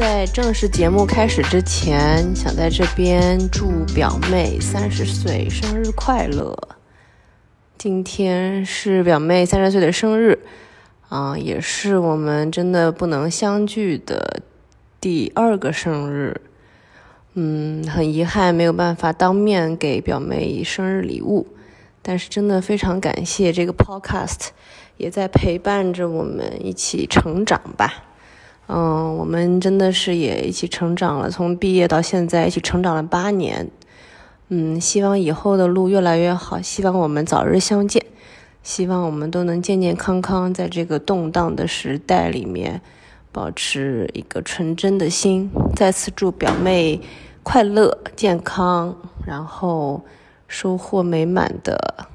在正式节目开始之前，想在这边祝表妹三十岁生日快乐。今天是表妹三十岁的生日，啊，也是我们真的不能相聚的第二个生日。嗯，很遗憾没有办法当面给表妹生日礼物，但是真的非常感谢这个 podcast，也在陪伴着我们一起成长吧。嗯，我们真的是也一起成长了，从毕业到现在一起成长了八年。嗯，希望以后的路越来越好，希望我们早日相见，希望我们都能健健康康，在这个动荡的时代里面保持一个纯真的心。再次祝表妹快乐、健康，然后收获美满的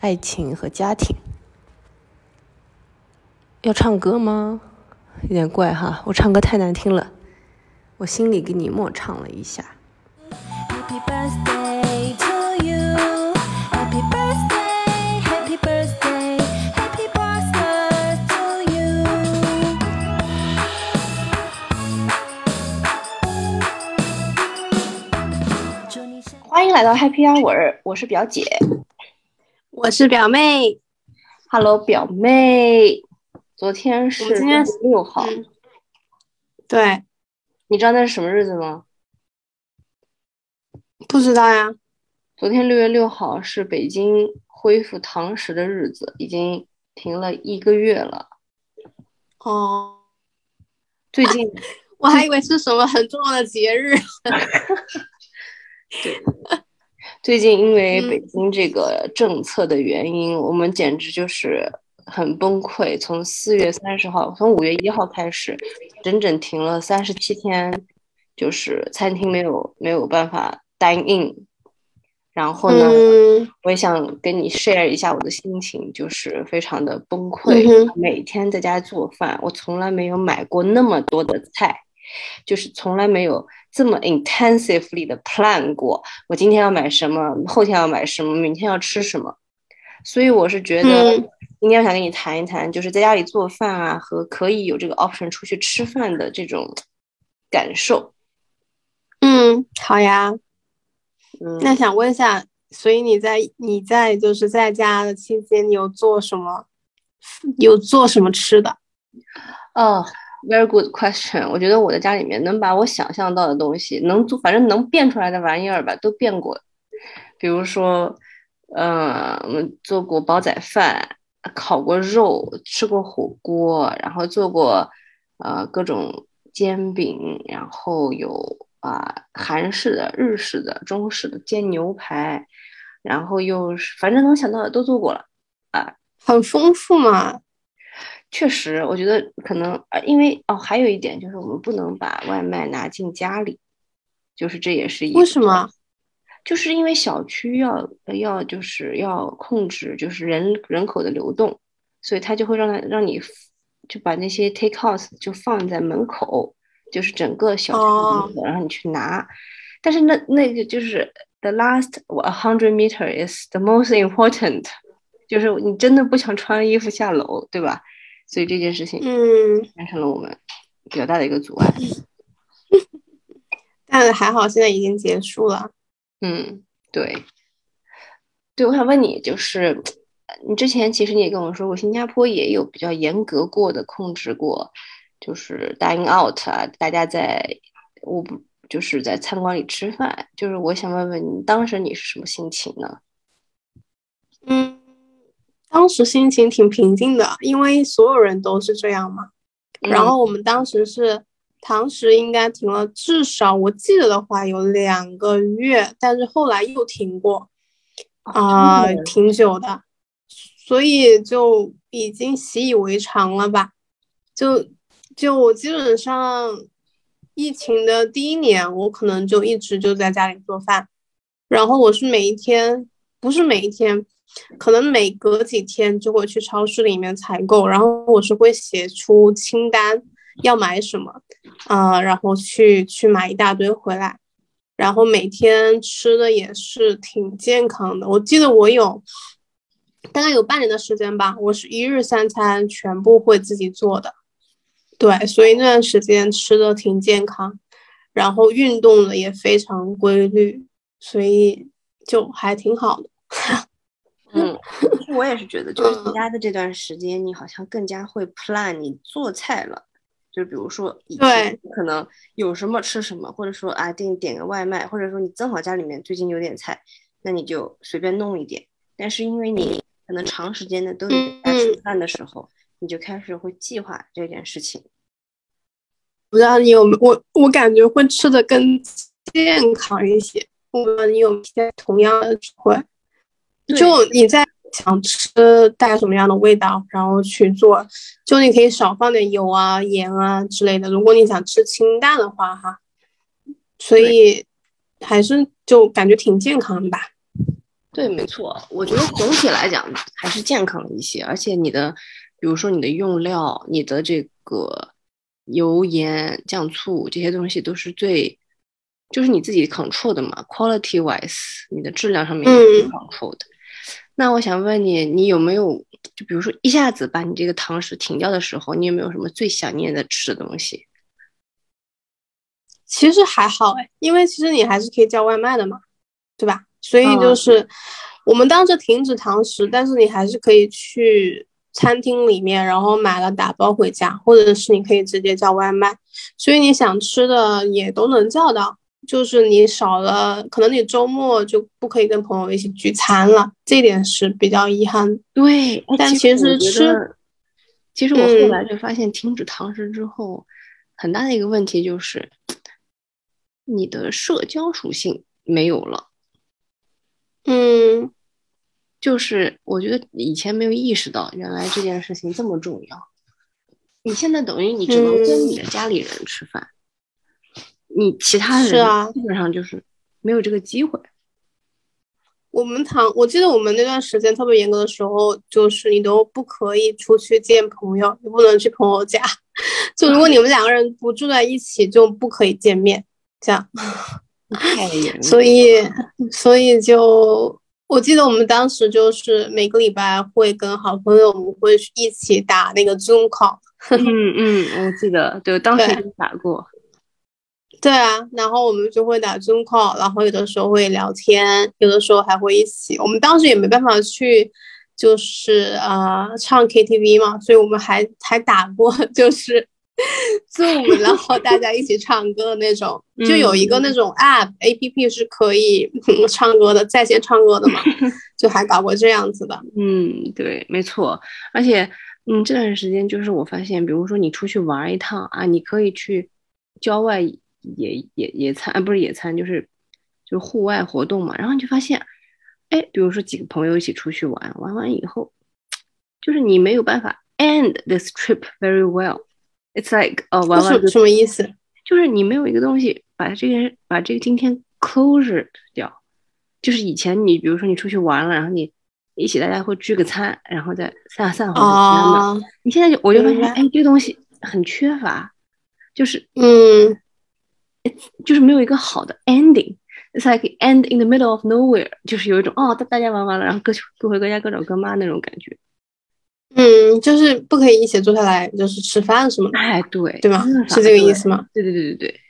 爱情和家庭。要唱歌吗？有点怪哈，我唱歌太难听了，我心里给你默唱了一下。欢迎来到 Happy Hour，我是表姐，我是表妹。Hello，表妹。昨天是六号，对，你知道那是什么日子吗？不知道呀。昨天六月六号是北京恢复堂食的日子，已经停了一个月了。哦，最近 我还以为是什么很重要的节日。对，最近因为北京这个政策的原因，我们简直就是。很崩溃，从四月三十号，从五月一号开始，整整停了三十七天，就是餐厅没有没有办法 dine in。然后呢，我也想跟你 share 一下我的心情，就是非常的崩溃。每天在家做饭，我从来没有买过那么多的菜，就是从来没有这么 intensively 的 plan 过。我今天要买什么，后天要买什么，明天要吃什么。所以我是觉得，今天我想跟你谈一谈，就是在家里做饭啊，和可以有这个 option 出去吃饭的这种感受。嗯，好呀。嗯，那想问一下，所以你在你在就是在家的期间，你有做什么？有做什么吃的？哦，very good question。我觉得我在家里面能把我想象到的东西，能做，反正能变出来的玩意儿吧，都变过。比如说。嗯，我们做过煲仔饭，烤过肉，吃过火锅，然后做过呃各种煎饼，然后有啊韩式的、日式的、中式的煎牛排，然后又是反正能想到的都做过了啊，很丰富嘛。确实，我觉得可能啊，因为哦，还有一点就是我们不能把外卖拿进家里，就是这也是一为什么？就是因为小区要要就是要控制就是人人口的流动，所以他就会让他让你就把那些 take out 就放在门口，就是整个小区门口，然后你去拿。但是那那个就是 the last a hundred meter is the most important，就是你真的不想穿衣服下楼，对吧？所以这件事情嗯变成了我们比较大的一个阻碍。但还好现在已经结束了。嗯，对，对，我想问你，就是你之前其实你也跟我说过，新加坡也有比较严格过的控制过，就是 dine out 啊，大家在我不就是在餐馆里吃饭，就是我想问问你，当时你是什么心情呢？嗯，当时心情挺平静的，因为所有人都是这样嘛。然后我们当时是。堂食应该停了，至少我记得的话有两个月，但是后来又停过，啊，挺久的，所以就已经习以为常了吧。就就我基本上疫情的第一年，我可能就一直就在家里做饭，然后我是每一天，不是每一天，可能每隔几天就会去超市里面采购，然后我是会写出清单。要买什么，啊，然后去去买一大堆回来，然后每天吃的也是挺健康的。我记得我有大概有半年的时间吧，我是一日三餐全部会自己做的，对，所以那段时间吃的挺健康，然后运动的也非常规律，所以就还挺好的。嗯，我也是觉得，就是在家的这段时间，你好像更加会 plan 你做菜了。就比如说，以前，可能有什么吃什么，或者说啊，定点个外卖，或者说你正好家里面最近有点菜，那你就随便弄一点。但是因为你可能长时间的都在吃饭的时候，你就开始会计划这件事情。不知道你有没我，我感觉会吃的更健康一些。我不知道你有些同样的体会。就你在想吃带什么样的味道，然后去做。就你可以少放点油啊、盐啊之类的。如果你想吃清淡的话，哈，所以还是就感觉挺健康的吧。对，没错，我觉得总体来讲还是健康了一些。而且你的，比如说你的用料、你的这个油盐酱醋这些东西都是最，就是你自己 control 的嘛，quality wise，你的质量上面也 control 的。那我想问你，你有没有就比如说一下子把你这个堂食停掉的时候，你有没有什么最想念的吃的东西？其实还好哎，因为其实你还是可以叫外卖的嘛，对吧？所以就是我们当时停止堂食，但是你还是可以去餐厅里面，然后买了打包回家，或者是你可以直接叫外卖，所以你想吃的也都能叫到。就是你少了，可能你周末就不可以跟朋友一起聚餐了，这点是比较遗憾。对，但其实吃，其实我后来就发现，停止堂食之后，很大的一个问题就是，你的社交属性没有了。嗯，就是我觉得以前没有意识到，原来这件事情这么重要。你现在等于你只能跟你的家里人吃饭。你其他人基本上就是没有这个机会。我们堂，我记得我们那段时间特别严格的时候，就是你都不可以出去见朋友，你不能去朋友家。就如果你们两个人不住在一起，就不可以见面。这样，太严。所以，所以就我记得我们当时就是每个礼拜会跟好朋友，我们会一起打那个 Zoom call。嗯嗯，我记得，对，当时打过。对啊，然后我们就会打 Zoom call，然后有的时候会聊天，有的时候还会一起。我们当时也没办法去，就是呃唱 KTV 嘛，所以我们还还打过，就是 Zoom，然后大家一起唱歌的那种。就有一个那种 App A P P 是可以唱歌的，在线唱歌的嘛，就还搞过这样子的。嗯，对，没错。而且，嗯，这段时间就是我发现，比如说你出去玩一趟啊，你可以去郊外。野野野餐啊，不是野餐，就是就是户外活动嘛。然后你就发现，哎，比如说几个朋友一起出去玩，玩完以后，就是你没有办法 end this trip very well。It's like 呃，玩完什么意思？就是你没有一个东西把这个把这个今天 closure 掉。就是以前你比如说你出去玩了，然后你一起大家会聚个餐，然后再散散伙啊。你现在就我就发现，哎，这个东西很缺乏，就是嗯。就是没有一个好的 ending，it's like end in the middle of nowhere，就是有一种哦，大大家玩完了，然后各各回各家各找各妈那种感觉。嗯，就是不可以一起坐下来就是吃饭什么的。哎，对，对吗？是这个意思吗？对对对对对。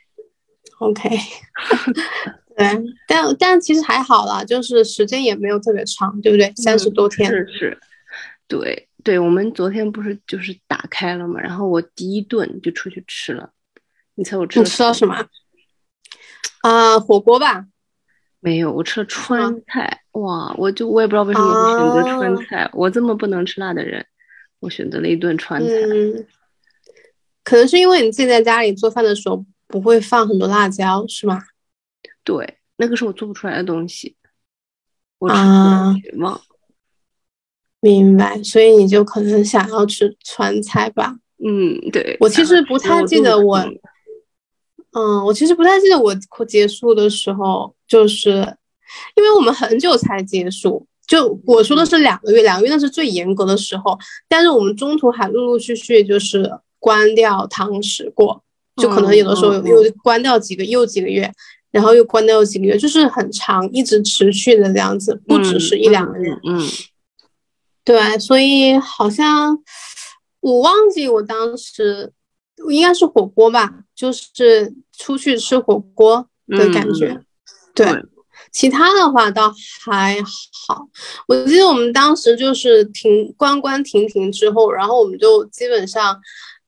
OK，对，但但其实还好啦，就是时间也没有特别长，对不对？三十多天。是是，对对，我们昨天不是就是打开了嘛，然后我第一顿就出去吃了。你猜我吃？你吃到什么？啊，火锅吧？没有，我吃了川菜。哇，我就我也不知道为什么选择川菜。我这么不能吃辣的人，我选择了一顿川菜。嗯，可能是因为你自己在家里做饭的时候不会放很多辣椒，是吗？对，那个是我做不出来的东西。我吃的绝望。明白，所以你就可能想要吃川菜吧？嗯，对。我其实不太记得我。嗯，我其实不太记得我结束的时候，就是因为我们很久才结束。就我说的是两个月，两个月那是最严格的时候。但是我们中途还陆陆续续就是关掉堂食过，就可能有的时候又关掉几个又几个月，然后又关掉几个月，就是很长，一直持续的这样子，不只是一两个月。嗯，对，所以好像我忘记我当时。应该是火锅吧，就是出去吃火锅的感觉。对，其他的话倒还好。我记得我们当时就是停关关停停之后，然后我们就基本上。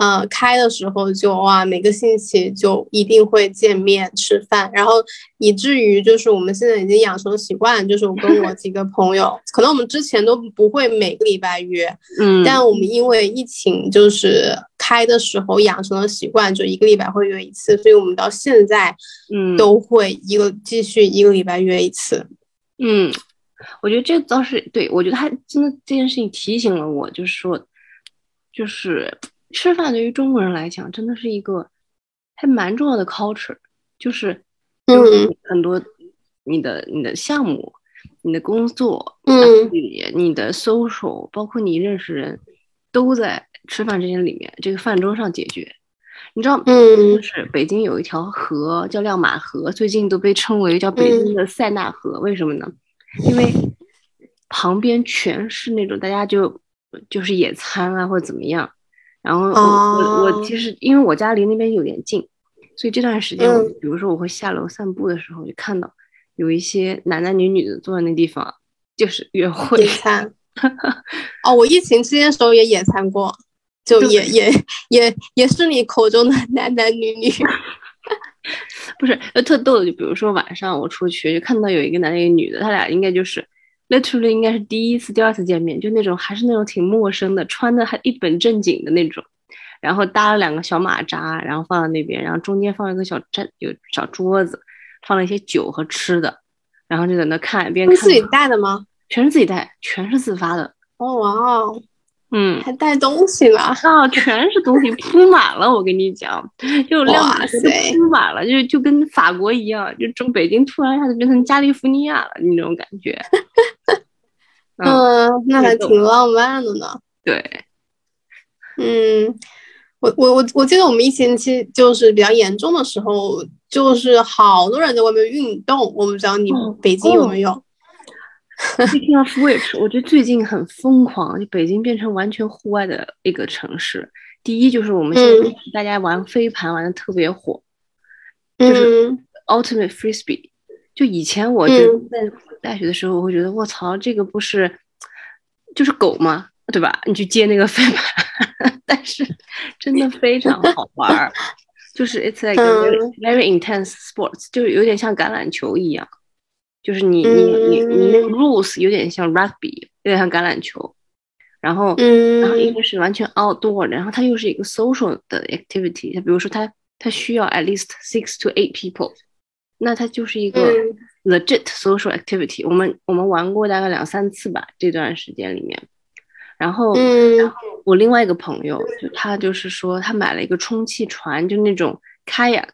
呃，开的时候就哇，每个星期就一定会见面吃饭，然后以至于就是我们现在已经养成习惯，就是我跟我 几个朋友，可能我们之前都不会每个礼拜约，嗯，但我们因为疫情就是开的时候养成了习惯，就一个礼拜会约一次，所以我们到现在，嗯，都会一个继续一个礼拜约一次，嗯，我觉得这倒是对，我觉得他真的这件事情提醒了我，就是说，就是。吃饭对于中国人来讲，真的是一个还蛮重要的 culture，就是，嗯，很多你的你的项目、你的工作，嗯，你你的 social，包括你认识人，都在吃饭这些里面，这个饭桌上解决。你知道，嗯，就是北京有一条河叫亮马河，最近都被称为叫北京的塞纳河，为什么呢？因为旁边全是那种大家就就是野餐啊或者怎么样。然后我我我其实因为我家离那边有点近，所以这段时间我比如说我会下楼散步的时候，就看到有一些男男女女的坐在那地方，就是约会野餐。哦，我疫情期间时候也野餐过，就也也也也是你口中的男男女女。不是，特逗的，就比如说晚上我出去就看到有一个男的一个女的，他俩应该就是。Literally 应该是第一次、第二次见面，就那种还是那种挺陌生的，穿的还一本正经的那种，然后搭了两个小马扎，然后放在那边，然后中间放一个小站，有小桌子，放了一些酒和吃的，然后就在那看，边看。自己带的吗？全是自己带，全是自发的。哦哇哦。嗯，还带东西了啊！全是东西铺满了，我跟你讲，就亮马河都铺满了，就就跟法国一样，就从北京突然一下子变成加利福尼亚了那种感觉。嗯，那还挺浪漫的呢。对，嗯，我我我我记得我们疫情期就是比较严重的时候，就是好多人在外面运动。我不知道你北京有没有？Speaking of which，我觉得最近很疯狂，就北京变成完全户外的一个城市。第一就是我们现在大家玩飞盘玩的特别火，就是 Ultimate Frisbee。就以前我觉得在大学的时候，我会觉得我操，这个不是就是狗吗？对吧？你去接那个飞盘，但是真的非常好玩儿，就是 It's like very intense sports，就是有点像橄榄球一样。就是你你你你那个 rules 有点像 rugby，有点像橄榄球，然后然后一个是完全 outdoor，然后它又是一个 social 的 activity，它比如说它它需要 at least six to eight people，那它就是一个 legit social activity。我们我们玩过大概两三次吧，这段时间里面，然后然后我另外一个朋友就他就是说他买了一个充气船，就那种 kayak，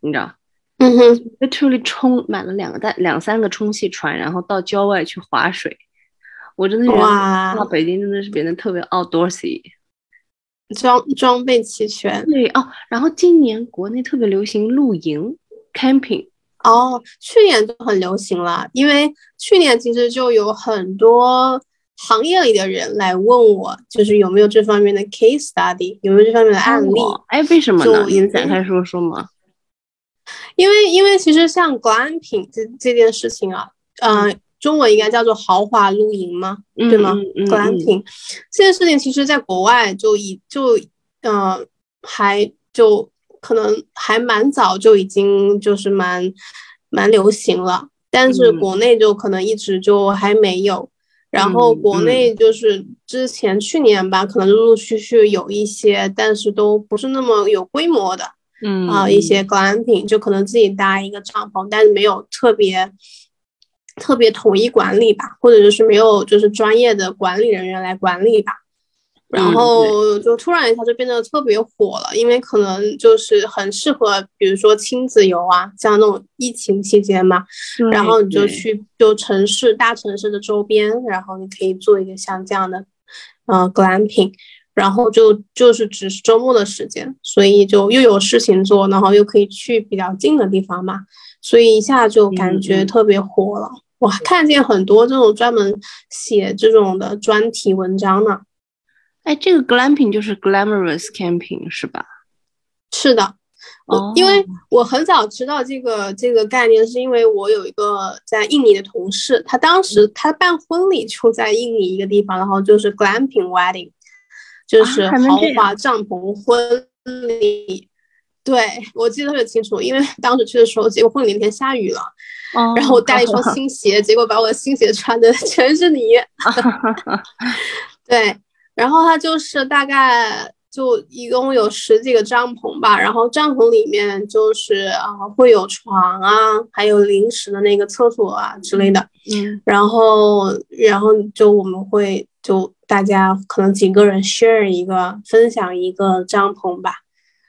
你知道。嗯哼，literally 充满了两个带两三个充气船，然后到郊外去划水。我真的觉得到北京真的是变得特别 outdoorsy，装装备齐全。对哦，然后今年国内特别流行露营 camping。哦，去年就很流行了，因为去年其实就有很多行业里的人来问我，就是有没有这方面的 case study，有没有这方面的案例。哎，为什么呢？你展开说说嘛。因为，因为其实像 glamping 这这件事情啊，嗯，中文应该叫做豪华露营吗？对吗？glamping 这件事情，其实在国外就已就，嗯，还就可能还蛮早就已经就是蛮蛮流行了，但是国内就可能一直就还没有。然后国内就是之前去年吧，可能陆陆续续有一些，但是都不是那么有规模的。嗯啊，一些 glamping 就可能自己搭一个帐篷，但是没有特别特别统一管理吧，或者就是没有就是专业的管理人员来管理吧。然后就突然一下就变得特别火了，因为可能就是很适合，比如说亲子游啊，像那种疫情期间嘛，然后你就去就城市大城市的周边，然后你可以做一个像这样的呃 glamping。然后就就是只是周末的时间，所以就又有事情做，然后又可以去比较近的地方嘛，所以一下就感觉特别火了。我还看见很多这种专门写这种的专题文章呢。哎，这个 glamping 就是 glamorous camping 是吧？是的，我因为我很早知道这个这个概念，是因为我有一个在印尼的同事，他当时他办婚礼就在印尼一个地方，然后就是 glamping wedding，就是豪华帐篷婚礼。对我记得特别清楚，因为当时去的时候，结果婚礼那天下雨了，然后我带了一双 新鞋，结果把我的新鞋穿的 全是泥。对，然后它就是大概就一共有十几个帐篷吧，然后帐篷里面就是啊会有床啊，还有临时的那个厕所啊之类的。嗯，然后然后就我们会就大家可能几个人 share 一个分享一个帐篷吧。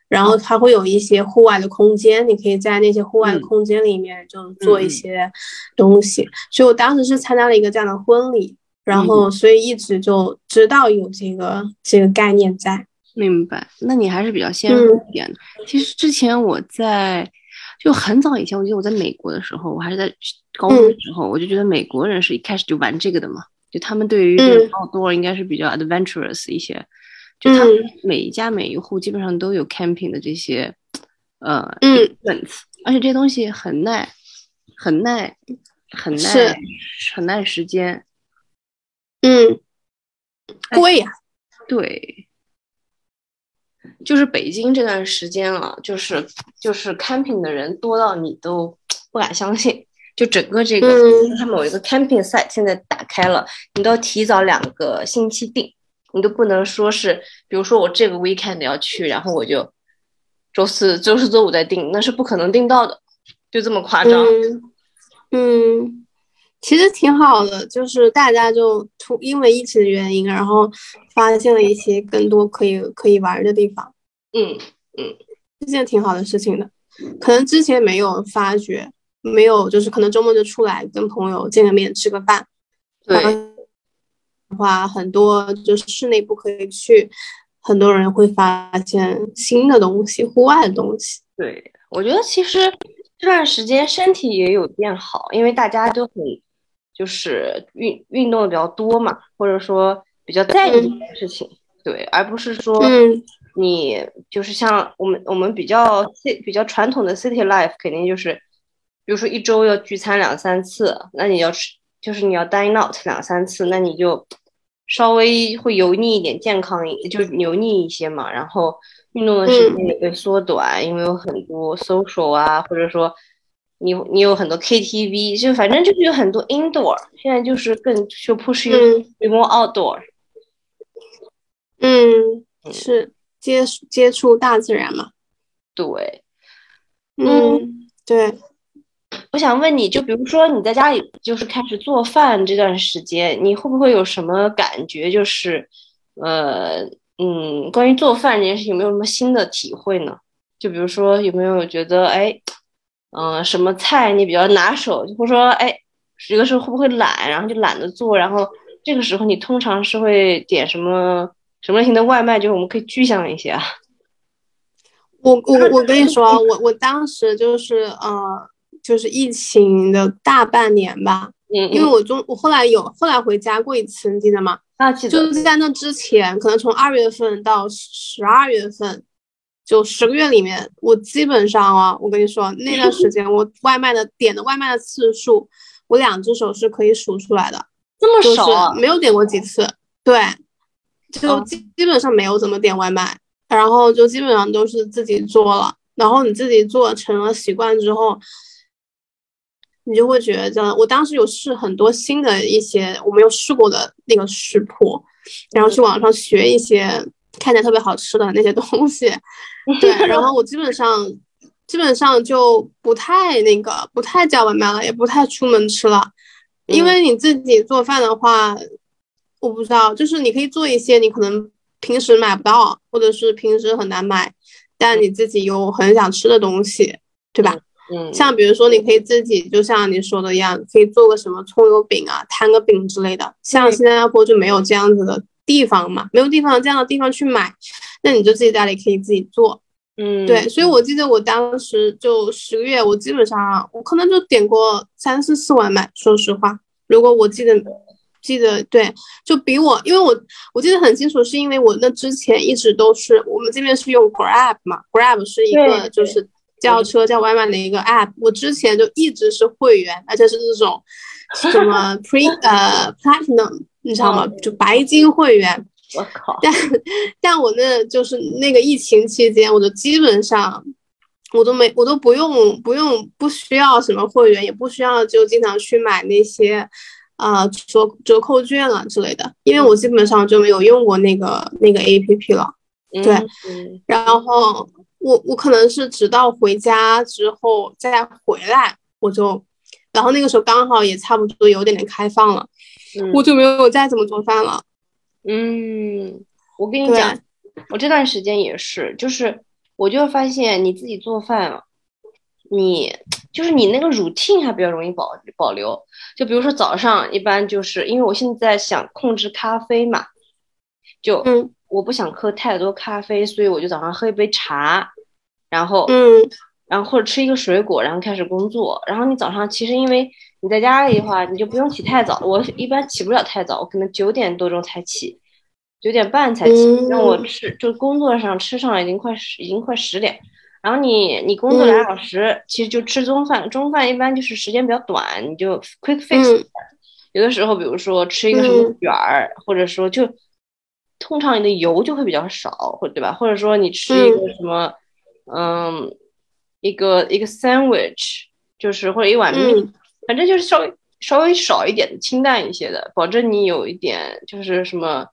然后它会有一些户外的空间，你可以在那些户外的空间里面就做一些东西。所以我当时是参加了一个这样的婚礼，然后所以一直就知道有这个这个概念在。明白？那你还是比较先入一点的。其实之前我在就很早以前，我记得我在美国的时候，我还是在高中的时候，我就觉得美国人是一开始就玩这个的嘛，就他们对于这个多应该是比较 adventurous 一些。就他们每一家每一户基本上都有 camping 的这些，呃，events，而且这些东西很耐，很耐，很耐，很耐时间。嗯，贵呀。对，就是北京这段时间啊，就是就是 camping 的人多到你都不敢相信。就整个这个，他某一个 camping site 现在打开了，你都要提早两个星期订。你都不能说是，比如说我这个 weekend 要去，然后我就周四、周四、周五再订，那是不可能订到的，就这么夸张。嗯，其实挺好的，就是大家就突因为疫情的原因，然后发现了一些更多可以可以玩的地方。嗯嗯，是件挺好的事情的，可能之前没有发觉，没有就是可能周末就出来跟朋友见个面吃个饭。对。话很多就是室内不可以去，很多人会发现新的东西，户外的东西。对我觉得其实这段时间身体也有变好，因为大家都很就是运运动的比较多嘛，或者说比较在意这件事情。对，而不是说你就是像我们我们比较比较传统的 city life，肯定就是比如说一周要聚餐两三次，那你要吃就是你要 dine out 两三次，那你就。稍微会油腻一点，健康就是油腻一些嘛。然后运动的时间也会缩短，因为有很多 social 啊，或者说你你有很多 KTV，就反正就是有很多 indoor。现在就是更就 push you be more outdoor。嗯，是接接触大自然嘛？对，嗯，对。我想问你，就比如说你在家里就是开始做饭这段时间，你会不会有什么感觉？就是，呃，嗯，关于做饭这件事情，有没有什么新的体会呢？就比如说有没有觉得，哎，嗯，什么菜你比较拿手？或者说，哎，有的时候会不会懒，然后就懒得做？然后这个时候你通常是会点什么什么类型的外卖？就是我们可以具象一些啊。我我我跟你说，我我当时就是呃。就是疫情的大半年吧，嗯，因为我中我后来有后来回家过一次，你记得吗？啊，记得。就是在那之前，可能从二月份到十二月份，就十个月里面，我基本上啊，我跟你说那段时间，我外卖的点的外卖的次数，我两只手是可以数出来的，这么少，没有点过几次，对，就基基本上没有怎么点外卖，然后就基本上都是自己做了，然后你自己做成了习惯之后。你就会觉得，我当时有试很多新的一些我没有试过的那个食谱，然后去网上学一些看起来特别好吃的那些东西，对，然后我基本上基本上就不太那个不太叫外卖了，也不太出门吃了，因为你自己做饭的话，我不知道，就是你可以做一些你可能平时买不到，或者是平时很难买，但你自己又很想吃的东西，对吧？嗯，像比如说，你可以自己就像你说的一样，可以做个什么葱油饼啊，摊个饼之类的。像新加坡就没有这样子的地方嘛，没有地方这样的地方去买，那你就自己家里可以自己做。嗯，对，所以我记得我当时就十个月，我基本上我可能就点过三四次外卖。说实话，如果我记得记得对，就比我，因为我我记得很清楚，是因为我那之前一直都是我们这边是用 Grab 嘛，Grab 是一个就是叫车叫外卖的一个 app，我之前就一直是会员，而且是这种什么 Pre 呃 Platinum，你知道吗？就白金会员。我靠！但但我那就是那个疫情期间，我就基本上我都没我都不用不用不需要什么会员，也不需要就经常去买那些啊折折扣券啊之类的，因为我基本上就没有用过那个那个 A P P 了。对，然后我我可能是直到回家之后再回来，我就然后那个时候刚好也差不多有点点开放了，我就没有再怎么做饭了。嗯，我跟你讲，我这段时间也是，就是我就发现你自己做饭，你就是你那个 routine 还比较容易保保留。就比如说早上，一般就是因为我现在想控制咖啡嘛，就嗯我不想喝太多咖啡，所以我就早上喝一杯茶，然后嗯，然后或者吃一个水果，然后开始工作。然后你早上其实因为。你在家里的话，你就不用起太早。我一般起不了太早，我可能九点多钟才起，九点半才起。让我吃，就工作上吃上已经快十，已经快十点。然后你你工作两小时，其实就吃中饭。中饭一般就是时间比较短，你就 quick fix。有的时候，比如说吃一个什么卷儿，或者说就通常你的油就会比较少，或对吧？或者说你吃一个什么，嗯，一个一个 sandwich，就是或者一碗面。反正就是稍微稍微少一点的清淡一些的，保证你有一点就是什么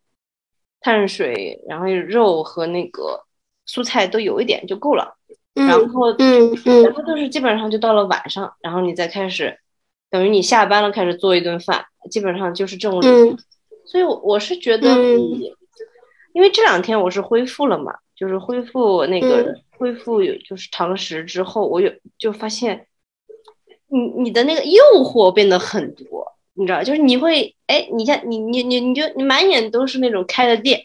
碳水，然后肉和那个蔬菜都有一点就够了。然后嗯嗯，然后就是基本上就到了晚上，然后你再开始，等于你下班了开始做一顿饭，基本上就是这种。嗯，所以我是觉得，因为这两天我是恢复了嘛，就是恢复那个恢复就是常识之后，我有就发现。你你的那个诱惑变得很多，你知道，就是你会，哎，你像你你你你就你满眼都是那种开的店，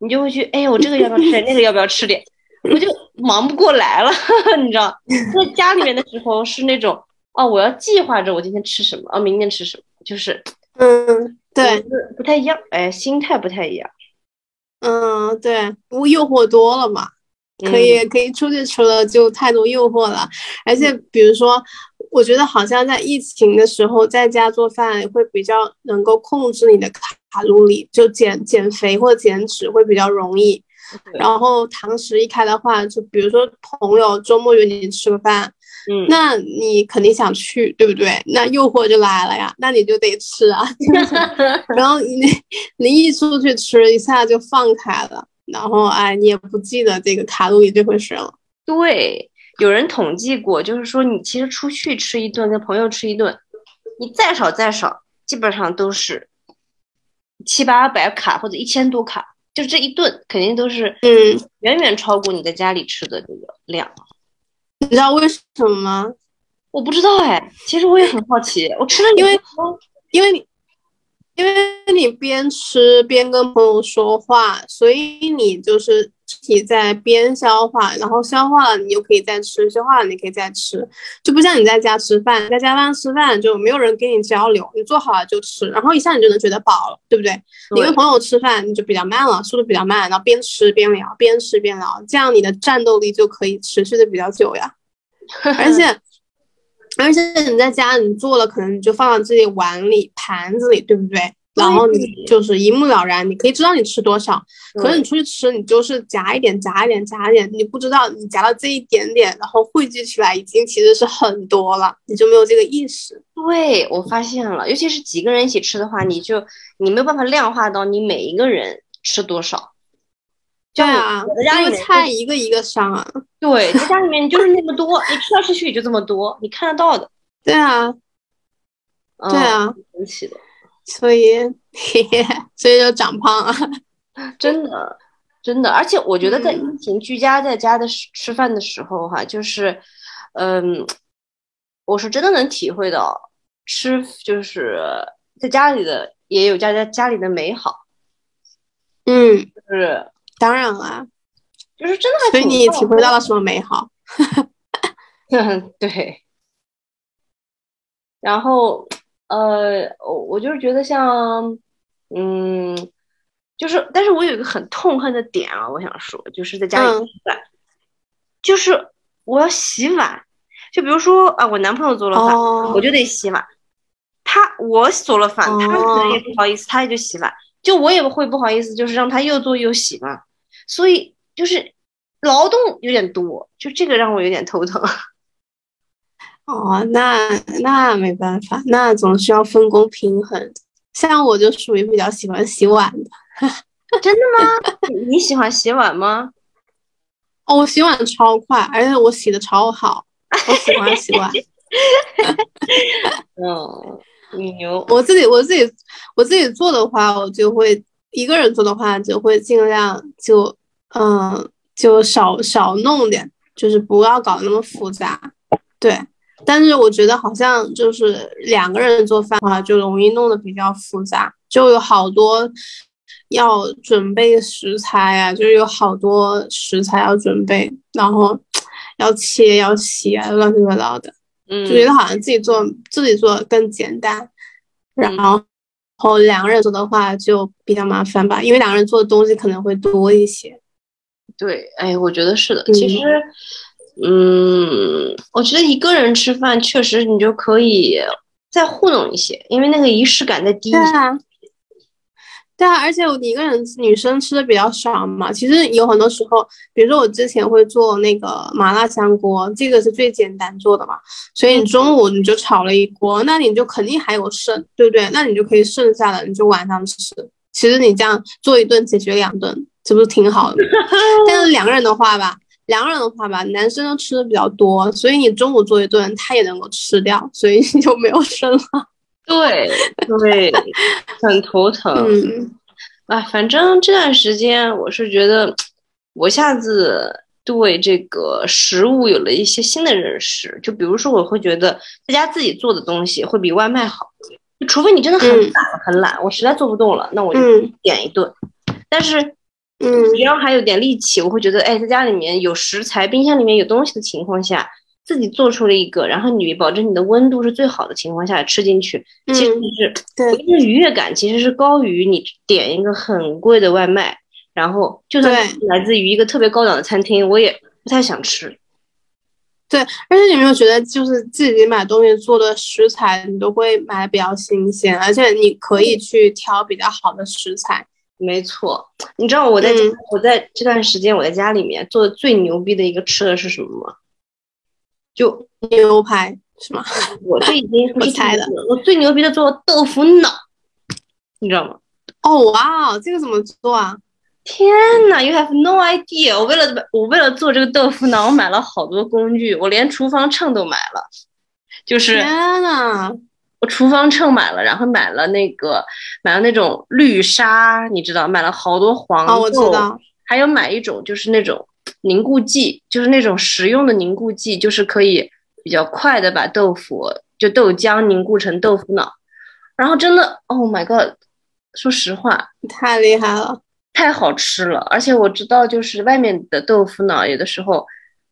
你就会去，哎，我这个要不要吃点，那个要不要吃点，我就忙不过来了，你知道，在家里面的时候是那种，哦，我要计划着我今天吃什么，哦，明天吃什么，就是，嗯，对，不太一样，哎，心态不太一样，嗯，对，我诱惑多了嘛。可以可以出去吃了，就太多诱惑了。而且比如说，我觉得好像在疫情的时候，在家做饭会比较能够控制你的卡路里，就减减肥或减脂会比较容易。然后堂食一开的话，就比如说朋友周末约你吃个饭，嗯，那你肯定想去，对不对？那诱惑就来了呀，那你就得吃啊。然后你你一出去吃，一下就放开了。然后哎，你也不记得这个卡路里这回事了。对，有人统计过，就是说你其实出去吃一顿，跟朋友吃一顿，你再少再少，基本上都是七八百卡或者一千多卡，就这一顿肯定都是嗯，远远超过你在家里吃的这个量。你知道为什么吗？我不知道哎，其实我也很好奇。我吃了，因为因为你。因为你边吃边跟朋友说话，所以你就是体在边消化，然后消化了你又可以再吃，消化了你可以再吃，就不像你在家吃饭，在家饭吃饭就没有人跟你交流，你做好了就吃，然后一下你就能觉得饱了，对不对？你跟朋友吃饭你就比较慢了，速度比较慢，然后边吃边聊，边吃边聊，这样你的战斗力就可以持续的比较久呀，而且。而且你在家你做了，可能你就放到自己碗里、盘子里，对不对？然后你就是一目了然，你可以知道你吃多少。可是你出去吃，你就是夹一点、夹一点、夹一点，你不知道你夹到这一点点，然后汇聚起来已经其实是很多了，你就没有这个意识。对我发现了，尤其是几个人一起吃的话，你就你没有办法量化到你每一个人吃多少。对啊，因为菜一个一个上啊。对，在家里面你就是那么多，你吃来吃去也就这么多，你看得到的。对啊，对啊，神奇的。所以，嘿嘿，所以就长胖了，真的，真的。而且我觉得在疫情居家在家的吃饭的时候，哈，就是，嗯，我是真的能体会到吃就是在家里的也有家家家里的美好。嗯，就是。当然了，就是真的，所以你也体会到了什么美好？嗯，对。然后，呃，我我就是觉得像嗯，就是，但是我有一个很痛恨的点啊，我想说，就是在家里就是我要洗碗，就比如说啊，我男朋友做了饭，哦我就得洗碗。他我做了饭，他可能也不好意思，他也就洗碗。就我也会不好意思，就是让他又做又洗嘛。所以就是劳动有点多，就这个让我有点头疼。哦，那那没办法，那总是要分工平衡。像我就属于比较喜欢洗碗的。真的吗？你你喜欢洗碗吗？哦，我洗碗超快，而且我洗的超好，我喜欢洗碗。嗯，你牛。我自己我自己我自己做的话，我就会一个人做的话，就会尽量就嗯就少少弄点，就是不要搞那么复杂。对，但是我觉得好像就是两个人做饭的话，就容易弄得比较复杂，就有好多要准备食材啊，就是有好多食材要准备，然后要切要洗啊，乱七八糟的。嗯就觉得好像自己做自己做更简单，然嗯后两个人做的话就比较麻烦吧，因为两个人做的东西可能会多一些。对，哎，我觉得是的。嗯其实，嗯，我觉得一个人吃饭确实你就可以再糊弄一些，因为那个仪式感再低一些。对啊，对啊，而且我一个人女生吃的比较少嘛，其实有很多时候，比如说我之前会做那个麻辣香锅，这个是最简单做的嘛，所以你中午你就炒了一锅，那你就肯定还有剩，对不对？那你就可以剩下的你就晚上吃。其实你这样做一顿解决两顿，这不是挺好的吗？但是两个人的话吧，两个人的话吧，男生都吃的比较多，所以你中午做一顿，他也能够吃掉，所以你就没有剩了。对对，很头疼。嗯啊，反正这段时间我是觉得，我一下子对这个食物有了一些新的认识。就比如说，我会觉得在家自己做的东西会比外卖好，就除非你真的很嗯懒很懒，我实在做不动了，那我就嗯点一顿。但是嗯只要还有点力气，我会觉得，哎，在家里面有食材，冰箱里面有东西的情况下，自己做出了一个，然后你保证你的温度是最好的情况下吃进去，其实嗯是对那个愉悦感其实是高于你点一个很贵的外卖，然后就算来自于一个特别高档的餐厅，我也不太想吃。对，而且你没有觉得，就是自己买东西做的食材，你都会买的比较新鲜，而且你可以去挑比较好的食材。没错，你知道我在、嗯我在这段时间我在家里面做的最牛逼的一个吃的是什么吗？就牛排是吗？我这已经 不是我猜的最牛逼了，我最牛逼的做豆腐脑，你知道吗？哦，哇哦，这个怎么做啊？天呐，You have no idea！我为了我为了做这个豆腐脑，我买了好多工具，我连厨房秤都买了，就是天呐，我厨房秤买了，然后买了那个买了那种绿沙，你知道，买了好多黄豆，哦，我知道，还有买一种就是那种凝固剂，就是那种食用的凝固剂，就是可以比较快的把豆腐就豆浆凝固成豆腐脑，然后真的，Oh my god！说实话，太厉害了。太好吃了，而且我知道，就是外面的豆腐脑，有的时候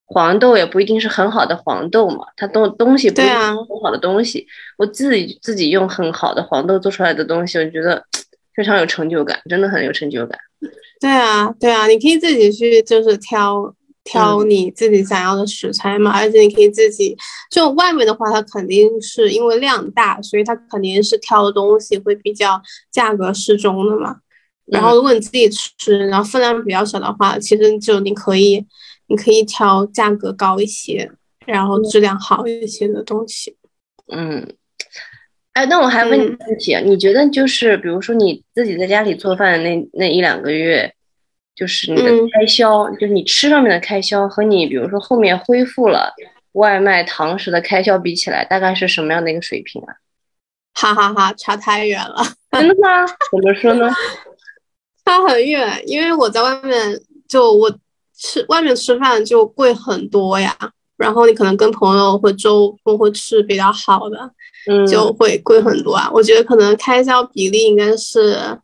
黄豆也不一定是很好的黄豆嘛，它东东西不一定是很好的东西。我自己自己用很好的黄豆做出来的东西，我觉得 非常有成就感，真的很有成就感。对啊，对啊，你可以自己去就是挑挑你自己想要的食材嘛，而且你可以自己就外面的话，它肯定是因为量大，所以它肯定是挑的东西会比较价格适中的嘛。然后如果你自己吃，然后分量比较小的话，其实就你可以你可以挑价格高一些，然后质量好一些的东西。嗯，哎，那我还问你嗯个问题啊，你觉得就是比如说你自己在家里做饭的那那一两个月，就是你的嗯开销，就是你吃上面的开销和你比如说后面恢复了外卖堂食的开销比起来，大概是什么样的一个水平啊？哈哈哈，差太远了，真的吗？怎么说呢？差很远，因为我在外面就我吃外面吃饭就贵很多呀。然后你可能跟朋友或周末会吃比较好的，嗯，就会贵很多啊。我觉得可能开销比例应该是，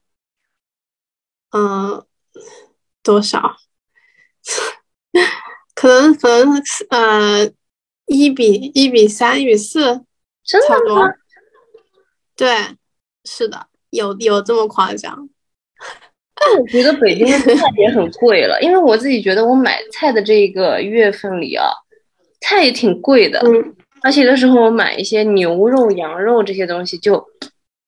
嗯、多少？可能可能呃一比一比三一比四，真的差不多吗？。对，是的，有有这么夸张？但我觉得北京的菜也很贵了，因为我自己觉得我买菜的这个月份里啊，菜也挺贵的。嗯，而且有的时候我买一些牛肉、羊肉这些东西就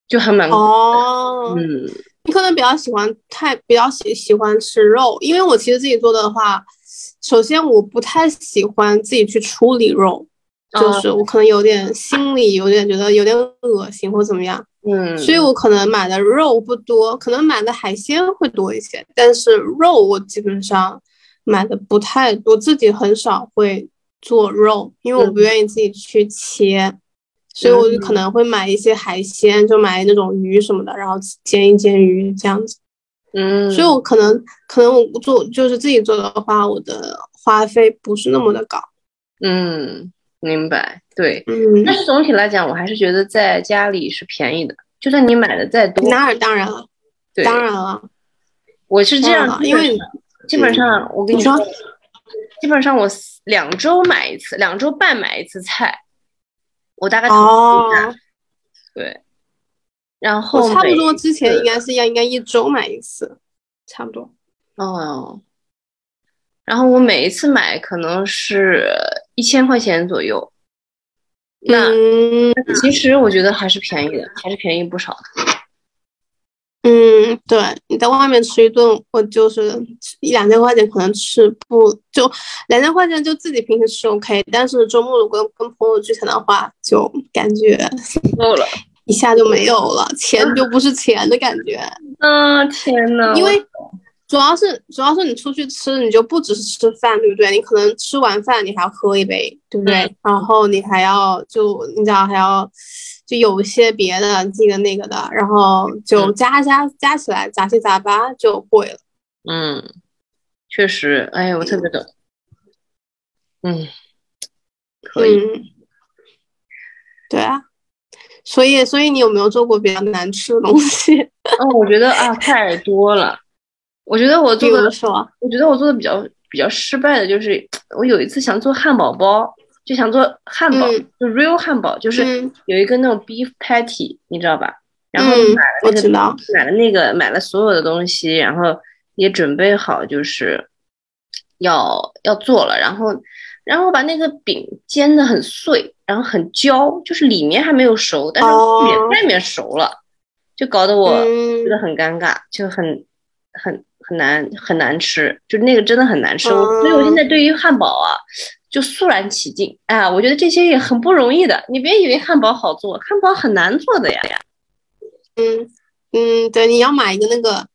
就还蛮贵的。哦，嗯你可能比较喜欢太比较喜喜欢吃肉，因为我其实自己做的话，首先我不太喜欢自己去处理肉，就是我可能有点心里有点觉得有点恶心或怎么样，嗯，所以我可能买的肉不多，可能买的海鲜会多一些，但是肉我基本上买的不太多，自己很少会做肉，因为我不愿意自己去切。所以我就可能会买一些海鲜，就买那种鱼什么的，然后煎一煎鱼这样子。嗯，所以我可能可能我做就是自己做的话，我的花费不是那么的高。嗯，明白，对。嗯，但是总体来讲，我还是觉得在家里是便宜的，就算你买的再多，那当然了，对，当然了，我是这样因为基本上我跟你说说，基本上我两周买一次，两周半买一次菜，我大概统计哦一下，对，然后我差不多之前应该是要应该一周买一次，差不多。哦，然后我每一次买可能是一千块钱左右，那嗯其实我觉得还是便宜的，还是便宜不少的。嗯，对，你在外面吃一顿，我就是一两千块钱，可能吃不就两千块钱就自己平时吃 OK，但是周末如果跟朋友聚餐的话，就感觉够了，一下就没有了，钱就不是钱的感觉。嗯，天呐，因为主要是主要是你出去吃，你就不只是吃饭，对不对？你可能吃完饭你还要喝一杯，对不对？嗯然后你还要就你知道还要就有一些别的这个那个的，然后就嗯加加加起来杂七杂八就贵了。嗯，确实，哎，我特别懂。嗯，可以。嗯，对啊。所以，所以你有没有做过比较难吃的东西？哦，我觉得啊，太多了。我觉得我做的我觉得我做的比较比较失败的就是，我有一次想做汉堡包，就想做汉堡，嗯就 real 汉堡，就是嗯有一个那种 beef patty，你知道吧？然后嗯买了那个、买了那个买了所有的东西，然后也准备好就是要要做了，然后然后把那个饼煎的很碎，然后很焦，就是里面还没有熟，但是哦外面熟了，就搞得我嗯觉得很尴尬，就很很很难很难吃，就那个真的很难吃。我所以我现在对于汉堡啊，就肃然起敬。哎呀，我觉得这些也很不容易的。你别以为汉堡好做，汉堡很难做的呀。嗯嗯，对，你要买一个那个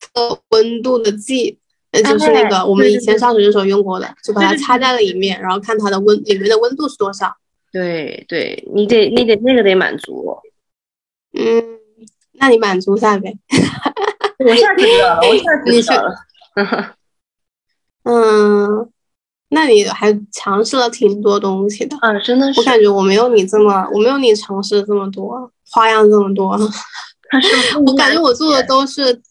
测温度的计，呃，就是那哎个我们以前上学的时候用过的，就把它插在了里面，然后看它的温里面的温度是多少。对对，你得你得那个得满足。嗯，那你满足下呗。我下次知道了，我下次你是知道了。嗯，那你还尝试了挺多东西的。啊，真的是我，感觉我没有你这么，我没有你尝试这么多花样这么多。我感觉我做的都是，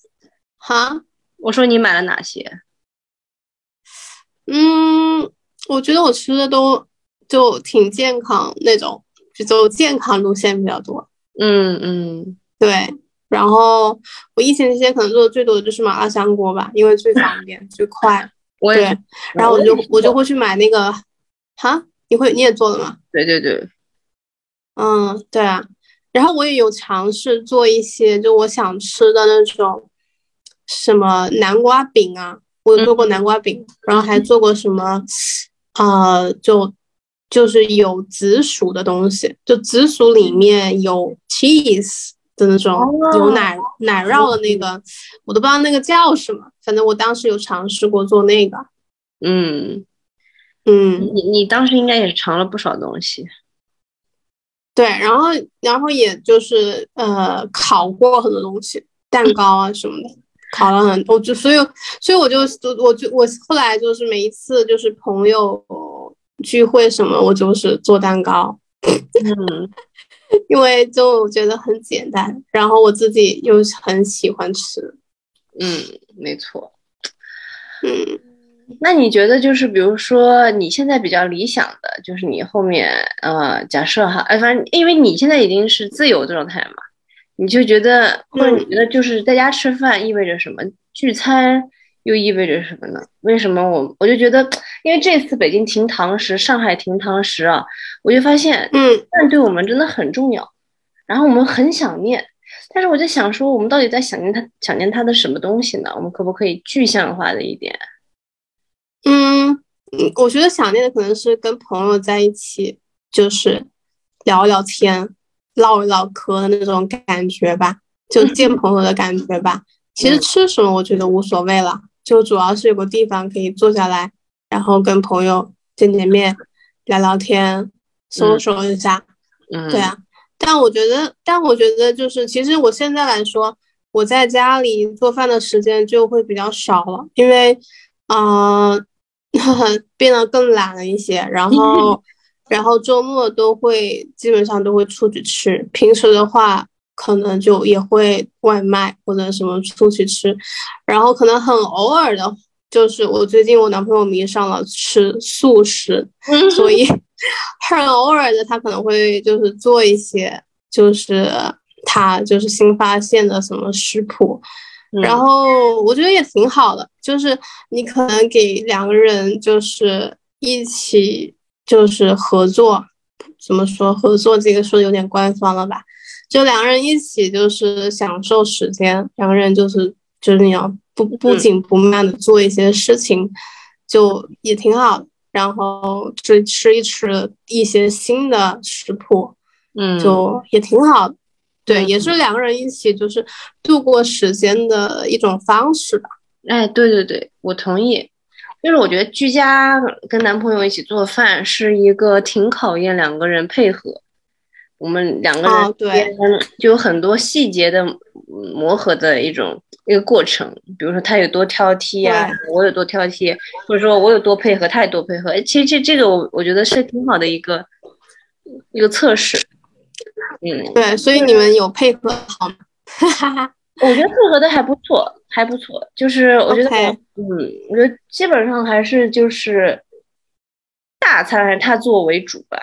哈，我说你买了哪些？嗯，我觉得我吃的都就挺健康那种，就走健康路线比较多。嗯嗯，对，然后我疫情期间可能做的最多的就是麻辣香锅吧，因为最方便最快。我也，然后我就我就会去买那个，哈，你会你也做了吗？对对对，嗯，对啊。然后我也有尝试做一些就我想吃的那种什么南瓜饼啊，我有做过南瓜饼，然后还做过什么，呃，就就是有紫薯的东西，就紫薯里面有 cheese 的那种，有奶奶酪的那个，我都不知道那个叫什么，反正我当时有尝试过做那个，嗯，嗯。你你当时应该也是尝了不少东西。对，然后然后也就是呃烤过很多东西，蛋糕啊什么的，烤了很多，我就所以所以我就我就我后来就是每一次就是朋友聚会什么，我就是做蛋糕，嗯，因为就觉得很简单，然后我自己又很喜欢吃，嗯，没错。嗯那你觉得就是比如说你现在比较理想的，就是你后面呃，假设哈，哎，反正因为你现在已经是自由状态嘛，你就觉得，或者你觉得就是在家吃饭意味着什么？聚餐又意味着什么呢？为什么我我就觉得，因为这次北京停堂食，上海停堂食啊，我就发现，嗯，饭对我们真的很重要，然后我们很想念，但是我在想说，我们到底在想念他想念他的什么东西呢？我们可不可以具象化的一点？嗯嗯，我觉得想念的可能是跟朋友在一起，就是聊聊天、唠一唠嗑的那种感觉吧，就 见朋友的感觉吧。其实吃什么我觉得无所谓了，就主要是有个地方可以坐下来，然后跟朋友见见面、聊聊天、收收一下。嗯，对啊，但我觉得，但我觉得就是，其实我现在来说，我在家里做饭的时间就会比较少了，因为，嗯。变得更懒了一些，然后，然后周末都会基本上都会出去吃，平时的话可能就也会外卖或者什么出去吃，然后可能很偶尔的，就是我最近我男朋友迷上了吃素食，所以 很偶尔的他可能会就是做一些，就是他就是新发现的什么食谱。然后我觉得也挺好的，就是你可能给两个人就是一起就是合作，怎么说合作这个说的有点官方了吧？就两个人一起就是享受时间，两个人就是就是你要不不紧不慢的做一些事情，就也挺好的。然后去吃一吃一些新的食谱，嗯，就也挺好的。对，也是两个人一起就是度过时间的一种方式吧。哎，对对对，我同意。就是我觉得居家跟男朋友一起做饭是一个挺考验两个人配合，我们两个人对就有很多细节的磨合的一种一个过程。比如说他有多挑剔呀，我有多挑剔，或者说我有多配合，他有多配合。哎，其实这这个我我觉得是挺好的一个一个测试。嗯，对，所以你们有配合好吗？哈哈哈，我觉得配合的还不错，还不错。就是我觉得，嗯，我觉得基本上还是就是大餐还是他做为主吧。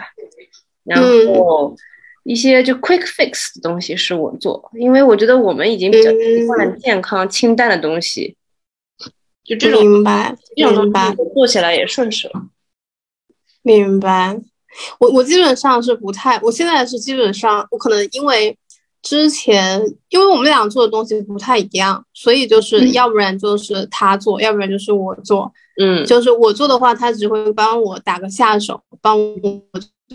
然后一些就 quick fix 的东西是我做，因为我觉得我们已经比较习惯健康清淡的东西，就这种明白，这种明白，做起来也顺手。明白。我我基本上是不太，我现在是基本上，我可能因为之前，因为我们俩做的东西不太一样，所以就是要不然就是他做，要不然就是我做。嗯，就是我做的话，他只会帮我打个下手，帮我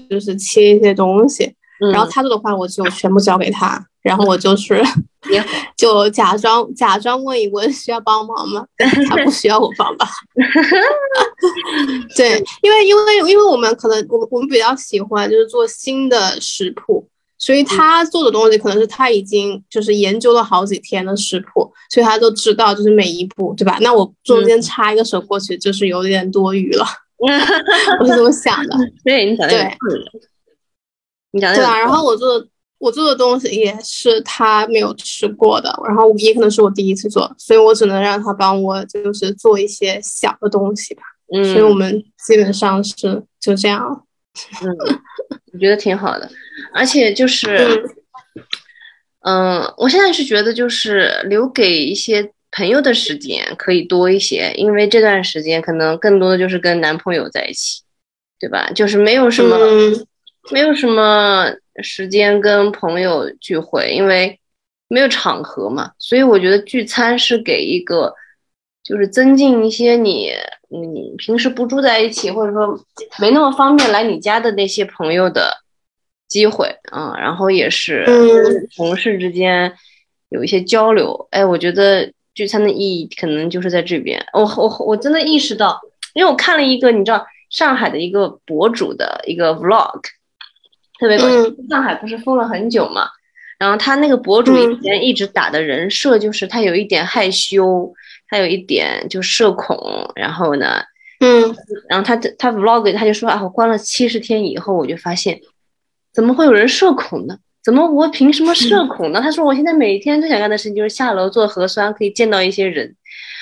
就是切一些东西，然后他做的话，我就全部交给他。然后我就是 就假装假装问一问需要帮忙吗？他不需要我帮吧？对，因为因为因为我们可能我我们比较喜欢就是做新的食谱，所以他做的东西可能是他已经就是研究了好几天的食谱，所以他都知道就是每一步，对吧？那我中间插一个手过去就是有点多余了，我是这么想的。对你讲的对，你讲对啊，然后我做。我做的东西也是他没有吃过的，然后也可能是我第一次做，所以我只能让他帮我，就是做一些小的东西吧。嗯，所以我们基本上是就这样。嗯，我觉得挺好的，而且就是，嗯，我现在是觉得就是留给一些朋友的时间可以多一些，因为这段时间可能更多的就是跟男朋友在一起，对吧？就是没有什么，没有什么。时间跟朋友聚会，因为没有场合嘛，所以我觉得聚餐是给一个，就是增进一些你，你平时不住在一起，或者说没那么方便来你家的那些朋友的机会啊。然后也是同事之间有一些交流。哎，我觉得聚餐的意义可能就是在这边。我我我真的意识到，因为我看了一个你知道上海的一个博主的一个 vlog。特别搞笑，上海不是封了很久嘛，然后他那个博主以前一直打的人设就是他有一点害羞，他有一点就社恐，然后呢，嗯，然后他他 vlog 他就说啊，我关了七十天以后，我就发现怎么会有人社恐呢？怎么我凭什么社恐呢？他说我现在每天最想干的事情就是下楼做核酸，可以见到一些人。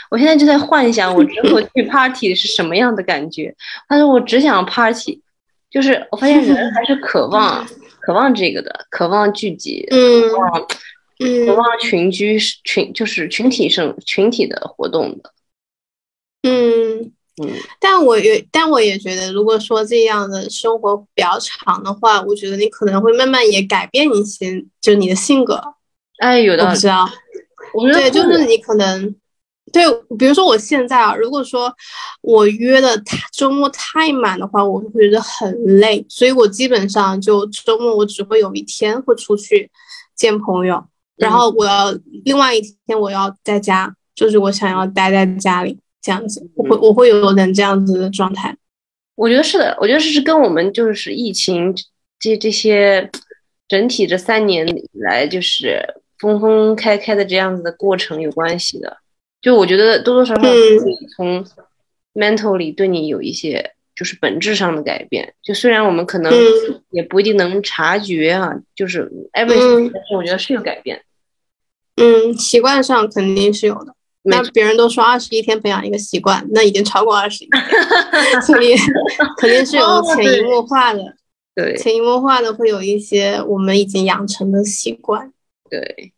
我现在就在幻想我之后 去 party 是什么样的感觉。他说我只想 party。就是我发现人 还是渴望渴望这个的，渴望聚集，嗯，渴望群居群就是群体生群体的活动的。嗯，嗯但我也但我也觉得，如果说这样的生活比较长的话，我觉得你可能会慢慢也改变一些，就你的性格。哎，有的我不知。道，我觉得对，就是你可能，对，比如说我现在啊，如果说我约的太周末太满的话，我会觉得很累，所以我基本上就周末我只会有一天会出去见朋友，然后我要另外一天我要在家，就是我想要待在家里这样子，我会我会有点这样子的状态。我觉得是的，我觉得这是跟我们就是疫情这这些整体这三年以来就是封封开开的这样子的过程有关系的。就我觉得多多少少从 mentally 对你有一些就是本质上的改变。就虽然我们可能嗯也不一定能察觉啊，就是 everything，、嗯但是我觉得是有改变。嗯，习惯上肯定是有的。那别人都说二十一天培养一个习惯，那已经超过二十一天，所以 肯定是有哦潜移默化的。对潜移默化的会有一些我们已经养成的习惯。对。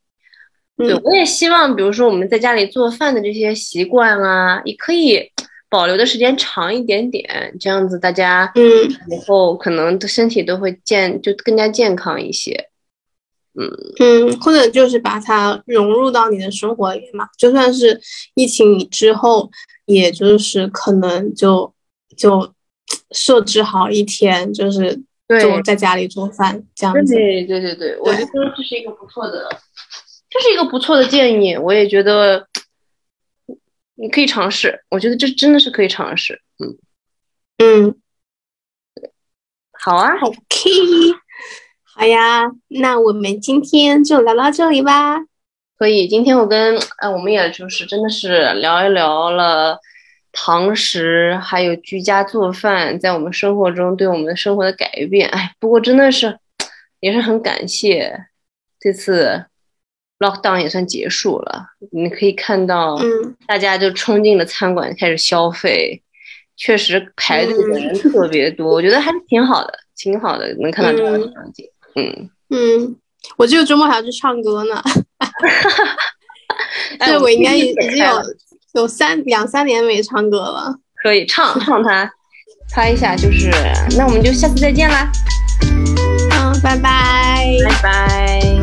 嗯对，我也希望，比如说我们在家里做饭的这些习惯啊，也可以保留的时间长一点点，这样子大家嗯以后可能身体都会健，就更加健康一些。嗯嗯，或者就是把它融入到你的生活里嘛，就算是疫情之后，也就是可能就就设置好一天，就是对就在家里做饭这样子。对对对对，我觉得这是一个不错的，这是一个不错的建议，我也觉得你可以尝试，我觉得这真的是可以尝试。嗯，嗯好啊，，OK，好呀，那我们今天就聊到这里吧。可以，今天我跟呃，我们也就是真的是聊一聊了堂食，还有居家做饭在我们生活中对我们的生活的改变。哎，不过真的是也是很感谢这次 lockdown 也算结束了，你可以看到嗯大家就冲进了餐馆开始消费，确实排队的人特别多，我觉得还是挺好的，挺好的，能看到这样的场景。嗯，嗯，我这个周末还要去唱歌呢。哎对，我应该已经有有三两三年没唱歌了。可以唱唱它，猜一下就是，那我们就下次再见啦，嗯，拜拜。拜拜。